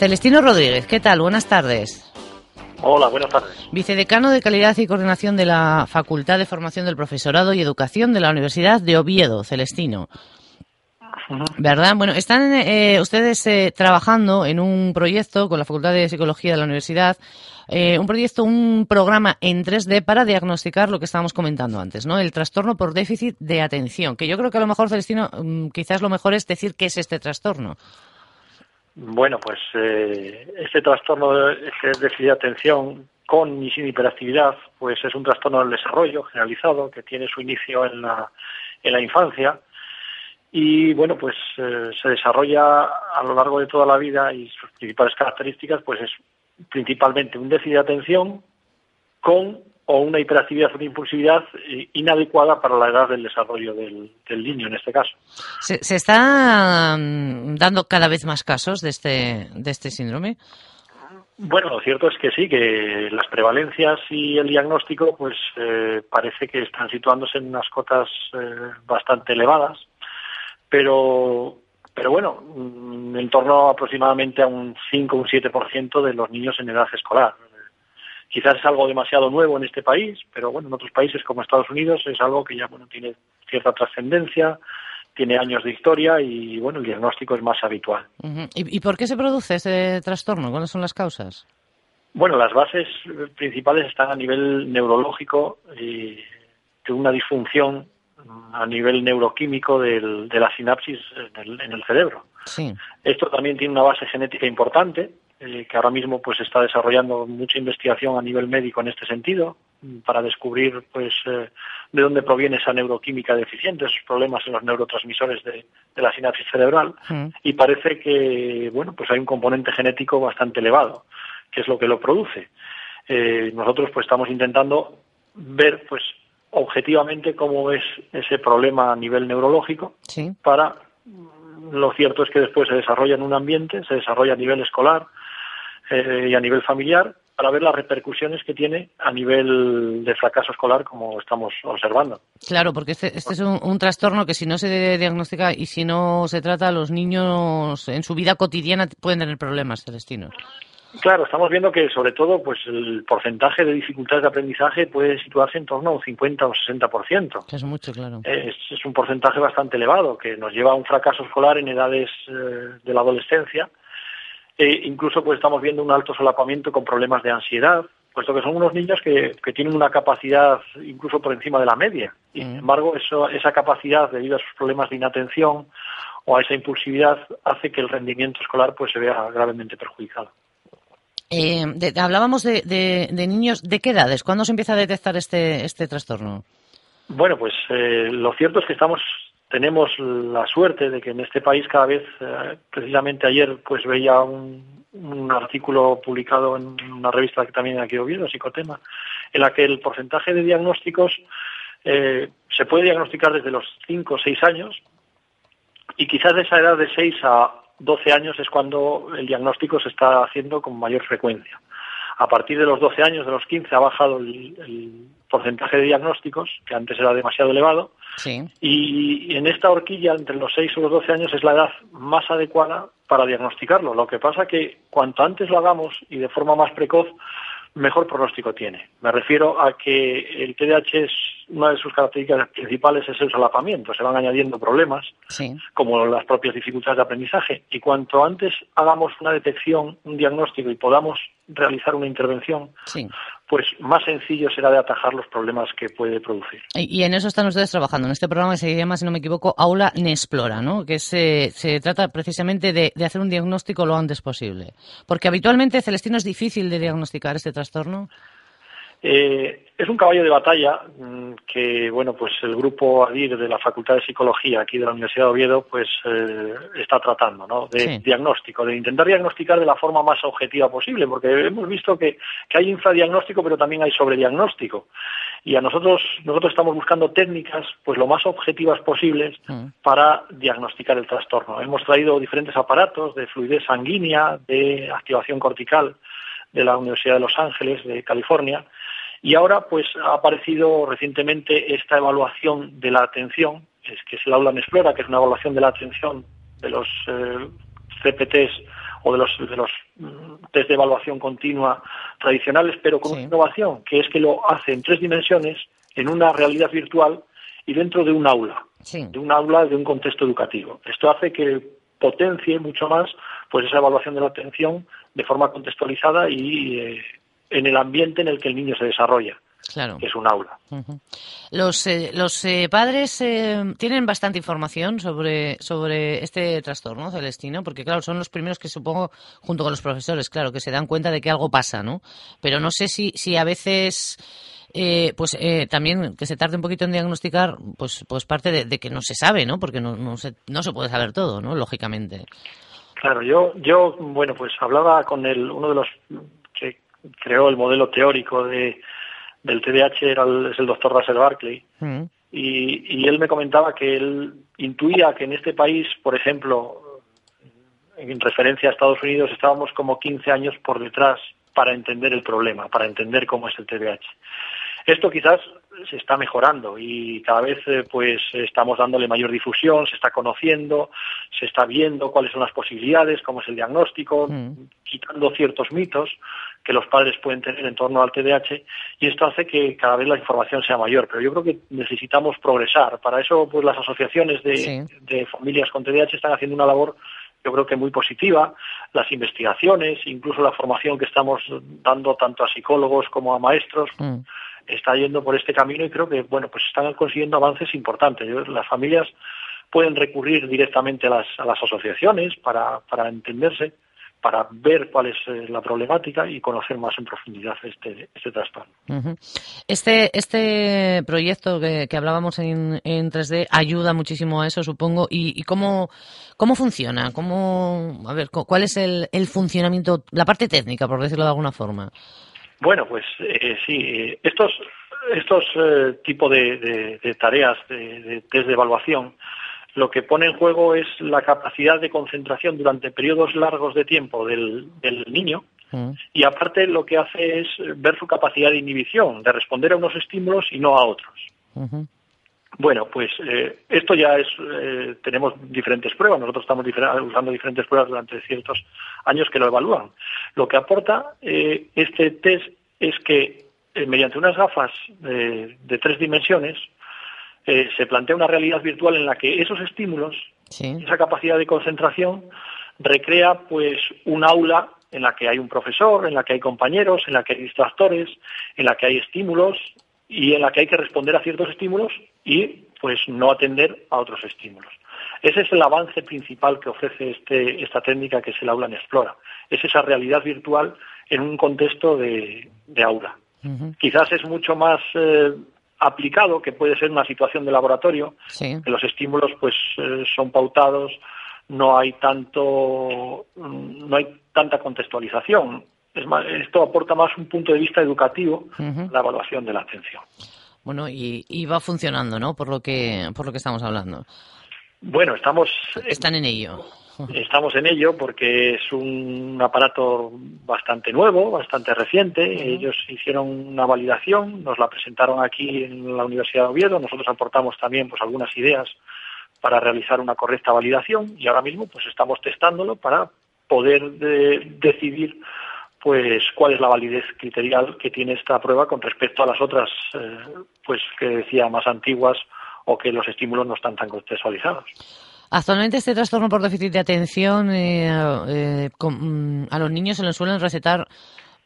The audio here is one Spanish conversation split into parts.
Celestino Rodríguez, ¿qué tal? Buenas tardes. Hola, buenas tardes. Vicedecano de Calidad y Coordinación de la Facultad de Formación del Profesorado y Educación de la Universidad de Oviedo, Celestino. ¿Verdad? Bueno, están eh, ustedes eh, trabajando en un proyecto con la Facultad de Psicología de la Universidad, eh, un proyecto, un programa en 3D para diagnosticar lo que estábamos comentando antes, ¿no? El trastorno por déficit de atención, que yo creo que a lo mejor, Celestino, mm, quizás lo mejor es decir qué es este trastorno. Bueno, pues eh, este trastorno de déficit de atención con y sin hiperactividad, pues es un trastorno del desarrollo generalizado que tiene su inicio en la, en la infancia. Y bueno, pues eh, se desarrolla a lo largo de toda la vida y sus principales características pues es principalmente un déficit de atención con o una hiperactividad o una impulsividad eh, inadecuada para la edad del desarrollo del, niño en este caso. ¿Se, ¿Se, está mm, dando cada vez más casos de este, de este síndrome? Bueno, lo cierto es que sí, que las prevalencias y el diagnóstico pues eh, parece que están situándose en unas cotas eh, bastante elevadas, pero pero bueno, mm, en torno aproximadamente a un 5 o un 7% de los niños en edad escolar. Quizás es algo demasiado nuevo en este país, pero bueno, en otros países como Estados Unidos es algo que ya bueno tiene cierta trascendencia, tiene años de historia y bueno, el diagnóstico es más habitual. ¿Y, por qué se produce ese trastorno? ¿Cuáles son las causas? Bueno, las bases principales están a nivel neurológico y de una disfunción a nivel neuroquímico de la sinapsis en el, en el cerebro. Sí. Esto también tiene una base genética importante eh, que ahora mismo pues está desarrollando mucha investigación a nivel médico en este sentido para descubrir pues eh, de dónde proviene esa neuroquímica deficiente, esos problemas en los neurotransmisores de, la sinapsis cerebral mm. y parece que bueno pues hay un componente genético bastante elevado que es lo que lo produce. Eh, nosotros pues estamos intentando ver pues objetivamente cómo es ese problema a nivel neurológico para lo cierto es que después se desarrolla en un ambiente, se desarrolla a nivel escolar, eh, y a nivel familiar para ver las repercusiones que tiene a nivel de fracaso escolar, como estamos observando. Claro, porque este, este es un, trastorno que si no se diagnostica y si no se trata, los niños en su vida cotidiana pueden tener problemas, Celestino. Claro, estamos viendo que sobre todo pues el porcentaje de dificultades de aprendizaje puede situarse en torno a un 50 o 60%. Es mucho, claro. Es, es un porcentaje bastante elevado que nos lleva a un fracaso escolar en edades eh, de la adolescencia incluso pues estamos viendo un alto solapamiento con problemas de ansiedad, puesto que son unos niños que, que tienen una capacidad incluso por encima de la media. Y, sin mm. embargo, eso, esa capacidad, debido a sus problemas de inatención o a esa impulsividad, hace que el rendimiento escolar pues se vea gravemente perjudicado. Eh, hablábamos de, de, niños, ¿de qué edades? ¿Cuándo se empieza a detectar este, este trastorno? Bueno, pues eh, lo cierto es que estamos tenemos la suerte de que en este país cada vez, eh, precisamente ayer, pues veía un, artículo publicado en una revista que también aquí Oviedo, Psicotema, en la que el porcentaje de diagnósticos eh, se puede diagnosticar desde los 5 o 6 años y quizás de esa edad de 6 a 12 años es cuando el diagnóstico se está haciendo con mayor frecuencia. A partir de los 12 años, de los 15, ha bajado el porcentaje de diagnósticos, que antes era demasiado elevado, y en esta horquilla, entre los 6 y los 12 años, es la edad más adecuada para diagnosticarlo. Lo que pasa que cuanto antes lo hagamos y de forma más precoz, mejor pronóstico tiene. Me refiero a que el TDAH es una de sus características principales es el solapamiento, se van añadiendo problemas como las propias dificultades de aprendizaje y cuanto antes hagamos una detección, un diagnóstico y podamos realizar una intervención, pues más sencillo será de atajar los problemas que puede producir. Y, en eso están ustedes trabajando, en este programa que se llama, si no me equivoco, Aula Nesplora, ¿no? que se, se trata precisamente de, de, hacer un diagnóstico lo antes posible. Porque habitualmente, Celestino, es difícil de diagnosticar este trastorno. Eh, es un caballo de batalla mm, que, bueno, pues el grupo ADIR de la Facultad de Psicología aquí de la Universidad de Oviedo, pues eh, está tratando, ¿no? De diagnóstico, de intentar diagnosticar de la forma más objetiva posible, porque hemos visto que, que hay infradiagnóstico, pero también hay sobrediagnóstico. Y a nosotros, nosotros estamos buscando técnicas, pues lo más objetivas posibles mm. para diagnosticar el trastorno. Hemos traído diferentes aparatos de fluidez sanguínea, de activación cortical de la Universidad de Los Ángeles, de California, y ahora, pues, ha aparecido recientemente esta evaluación de la atención, es que es el aula en Explora, que es una evaluación de la atención de los eh, CPTs o de los, de los mm, test de evaluación continua tradicionales, pero con una innovación, que es que lo hace en tres dimensiones, en una realidad virtual y dentro de un aula, de un aula de un contexto educativo. Esto hace que potencie mucho más pues esa evaluación de la atención de forma contextualizada y eh, en el ambiente en el que el niño se desarrolla. Claro. que es un aula. Los, eh, los eh, padres eh, tienen bastante información sobre, sobre este trastorno celestino, porque claro, son los primeros que supongo, junto con los profesores, claro, que se dan cuenta de que algo pasa, ¿no? Pero no sé si, si a veces... pues también que se tarde un poquito en diagnosticar, pues, pues parte de, que no se sabe, ¿no? Porque no, no, se, no se puede saber todo, ¿no? Lógicamente. Claro, yo, yo, bueno, pues hablaba con el, uno de los creó el modelo teórico de, del TDAH era es el doctor Russell Barkley. Mm. Y, y, él me comentaba que él intuía que en este país, por ejemplo, en referencia a Estados Unidos, estábamos como 15 años por detrás para entender el problema, para entender cómo es el TDAH. Esto quizás se está mejorando y cada vez eh, pues estamos dándole mayor difusión, se está conociendo, se está viendo cuáles son las posibilidades, cómo es el diagnóstico, mm. quitando ciertos mitos que los padres pueden tener en torno al TDAH y esto hace que cada vez la información sea mayor. Pero yo creo que necesitamos progresar. Para eso, pues las asociaciones de, de familias con TDAH están haciendo una labor yo creo que muy positiva, las investigaciones, incluso la formación que estamos dando tanto a psicólogos como a maestros, mm. está yendo por este camino y creo que, bueno, pues están consiguiendo avances importantes. Las familias pueden recurrir directamente a las, a las asociaciones para, para entenderse para ver cuál es eh, la problemática y conocer más en profundidad este, este trastorno. Este, este proyecto que, hablábamos en, en, 3D ayuda muchísimo a eso, supongo. ¿Y, cómo, cómo funciona? ¿Cómo, a ver, ¿Cuál es el, el funcionamiento, la parte técnica, por decirlo de alguna forma? Bueno, pues eh, sí, estos, estos eh, tipos de, de, tareas de, de test de evaluación lo que pone en juego es la capacidad de concentración durante periodos largos de tiempo del, niño mm. y aparte lo que hace es ver su capacidad de inhibición, de responder a unos estímulos y no a otros. Bueno, pues eh, esto ya es, eh, tenemos diferentes pruebas, nosotros estamos usando diferentes pruebas durante ciertos años que lo evalúan. Lo que aporta eh, este test es que mediante unas gafas de tres dimensiones, eh, se plantea una realidad virtual en la que esos estímulos, esa capacidad de concentración, recrea pues un aula en la que hay un profesor, en la que hay compañeros, en la que hay distractores, en la que hay estímulos y en la que hay que responder a ciertos estímulos y pues no atender a otros estímulos. Ese es el avance principal que ofrece este, esta técnica que es el aula en Explora. Es esa realidad virtual en un contexto de, aula. Quizás es mucho más eh, aplicado, que puede ser una situación de laboratorio, que los estímulos pues eh, son pautados, no hay tanto, no hay tanta contextualización. Es esto aporta más un punto de vista educativo la evaluación de la atención. Bueno, y, y, va funcionando, ¿no? Por lo que por lo que estamos hablando. Bueno, estamos. Están en ello. Estamos en ello porque es un aparato bastante nuevo, bastante reciente. Ellos hicieron una validación, nos la presentaron aquí en la Universidad de Oviedo. Nosotros aportamos también pues algunas ideas para realizar una correcta validación y ahora mismo pues estamos testándolo para poder decidir pues cuál es la validez criterial que tiene esta prueba con respecto a las otras eh, pues que decía más antiguas o que los estímulos no están tan contextualizados. Actualmente este trastorno por déficit de atención eh, eh, mm, a los niños se les suelen recetar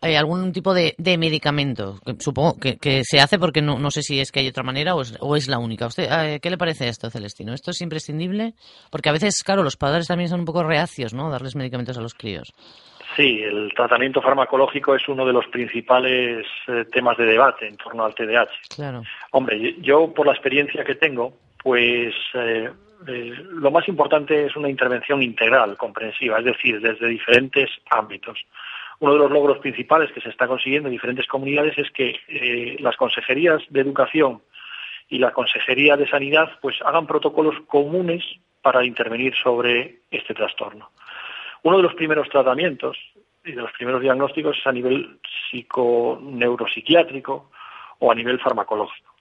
eh, algún tipo de, medicamento. supongo que, se hace porque no, sé si es que hay otra manera o es, la única. ¿Usted qué le parece esto, Celestino? ¿Esto es imprescindible? Porque a veces, claro, los padres también son un poco reacios, ¿no? Darles medicamentos a los críos. Sí, el tratamiento farmacológico es uno de los principales eh, temas de debate en torno al TDAH. Claro. Hombre, yo por la experiencia que tengo, pues eh, eh, lo más importante es una intervención integral, comprensiva, es decir, desde diferentes ámbitos. Uno de los logros principales que se está consiguiendo en diferentes comunidades es que las consejerías de educación y la consejería de sanidad pues hagan protocolos comunes para intervenir sobre este trastorno. Uno de los primeros tratamientos y de los primeros diagnósticos es a nivel psiconeuropsiquiátrico o a nivel farmacológico.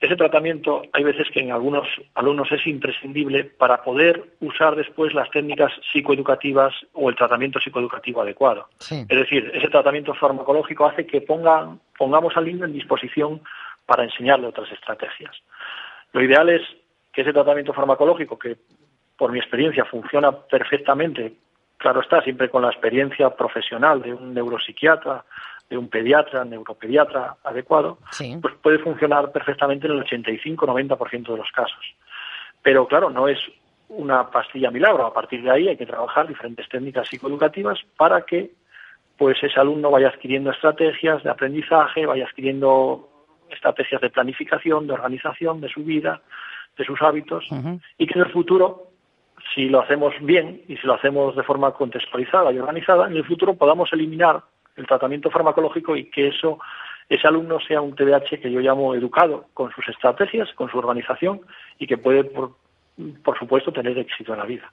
Ese tratamiento hay veces que en algunos alumnos es imprescindible para poder usar después las técnicas psicoeducativas o el tratamiento psicoeducativo adecuado. Es decir, ese tratamiento farmacológico hace que pongamos al niño en disposición para enseñarle otras estrategias. Lo ideal es que ese tratamiento farmacológico, que por mi experiencia funciona perfectamente Claro está, siempre con la experiencia profesional de un neuropsiquiatra, de un pediatra, neuropediatra adecuado, pues puede funcionar perfectamente en el 85-90% de los casos. Pero claro, no es una pastilla milagro. A partir de ahí hay que trabajar diferentes técnicas psicoeducativas para que pues ese alumno vaya adquiriendo estrategias de aprendizaje, vaya adquiriendo estrategias de planificación, de organización de su vida, de sus hábitos, y que en el futuro si lo hacemos bien y si lo hacemos de forma contextualizada y organizada, en el futuro podamos eliminar el tratamiento farmacológico y que eso ese alumno sea un TDAH que yo llamo educado con sus estrategias, con su organización y que puede, por, por supuesto, tener éxito en la vida.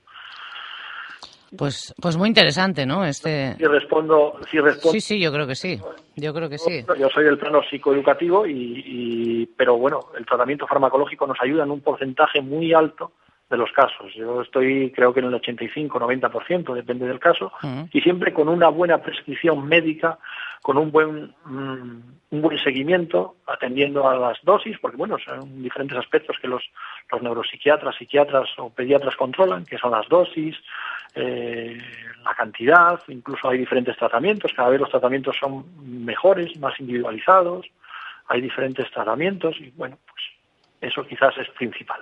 Pues, pues muy interesante, ¿no? Este. Si respondo, si respondo. Sí, sí, yo creo que sí. Yo creo que sí. Yo soy del plano psicoeducativo y, y, pero bueno, el tratamiento farmacológico nos ayuda en un porcentaje muy alto de los casos. Yo estoy, creo que en el 85-90%, depende del caso, y siempre con una buena prescripción médica, con un buen, mm, un buen seguimiento, atendiendo a las dosis, porque bueno, son diferentes aspectos que los, los neuropsiquiatras, psiquiatras o pediatras controlan, que son las dosis, eh, la cantidad, incluso hay diferentes tratamientos, cada vez los tratamientos son mejores, más individualizados, hay diferentes tratamientos y bueno, pues eso quizás es principal.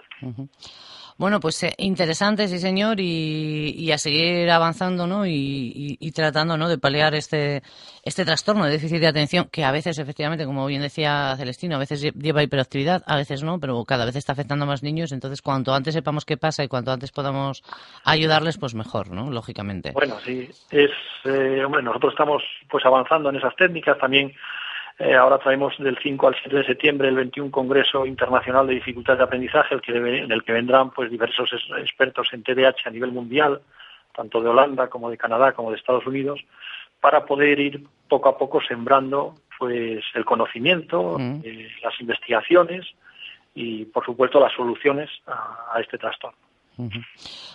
Bueno, pues eh, interesante, sí señor, y, a seguir avanzando, ¿no? Y, tratando, ¿no? De paliar este este trastorno de déficit de atención que a veces, efectivamente, como bien decía Celestino, a veces lleva hiperactividad, a veces no, pero cada vez está afectando a más niños. Entonces, cuanto antes sepamos qué pasa y cuanto antes podamos ayudarles, pues mejor, ¿no? Lógicamente. Bueno, sí, es, eh, hombre, nosotros estamos pues avanzando en esas técnicas también eh, ahora traemos del 5 al 7 de septiembre el 21 Congreso Internacional de Dificultades de Aprendizaje, el que en el que vendrán pues diversos expertos en TDAH a nivel mundial, tanto de Holanda como de Canadá como de Estados Unidos, para poder ir poco a poco sembrando pues el conocimiento, eh, las investigaciones y por supuesto las soluciones a este trastorno.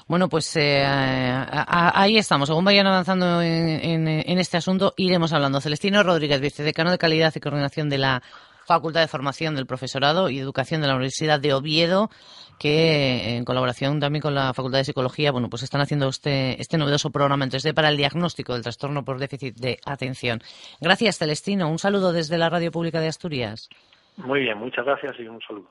Bueno, pues eh, ahí estamos. Según vayan avanzando en, este asunto, iremos hablando. Celestino Rodríguez, vicedecano de Calidad y Coordinación de la Facultad de Formación del Profesorado y Educación de la Universidad de Oviedo, que en colaboración también con la Facultad de Psicología, bueno, pues están haciendo este, este novedoso programa en 3D para el diagnóstico del trastorno por déficit de atención. Gracias, Celestino. Un saludo desde la Radio Pública de Asturias. Muy bien, muchas gracias y un saludo.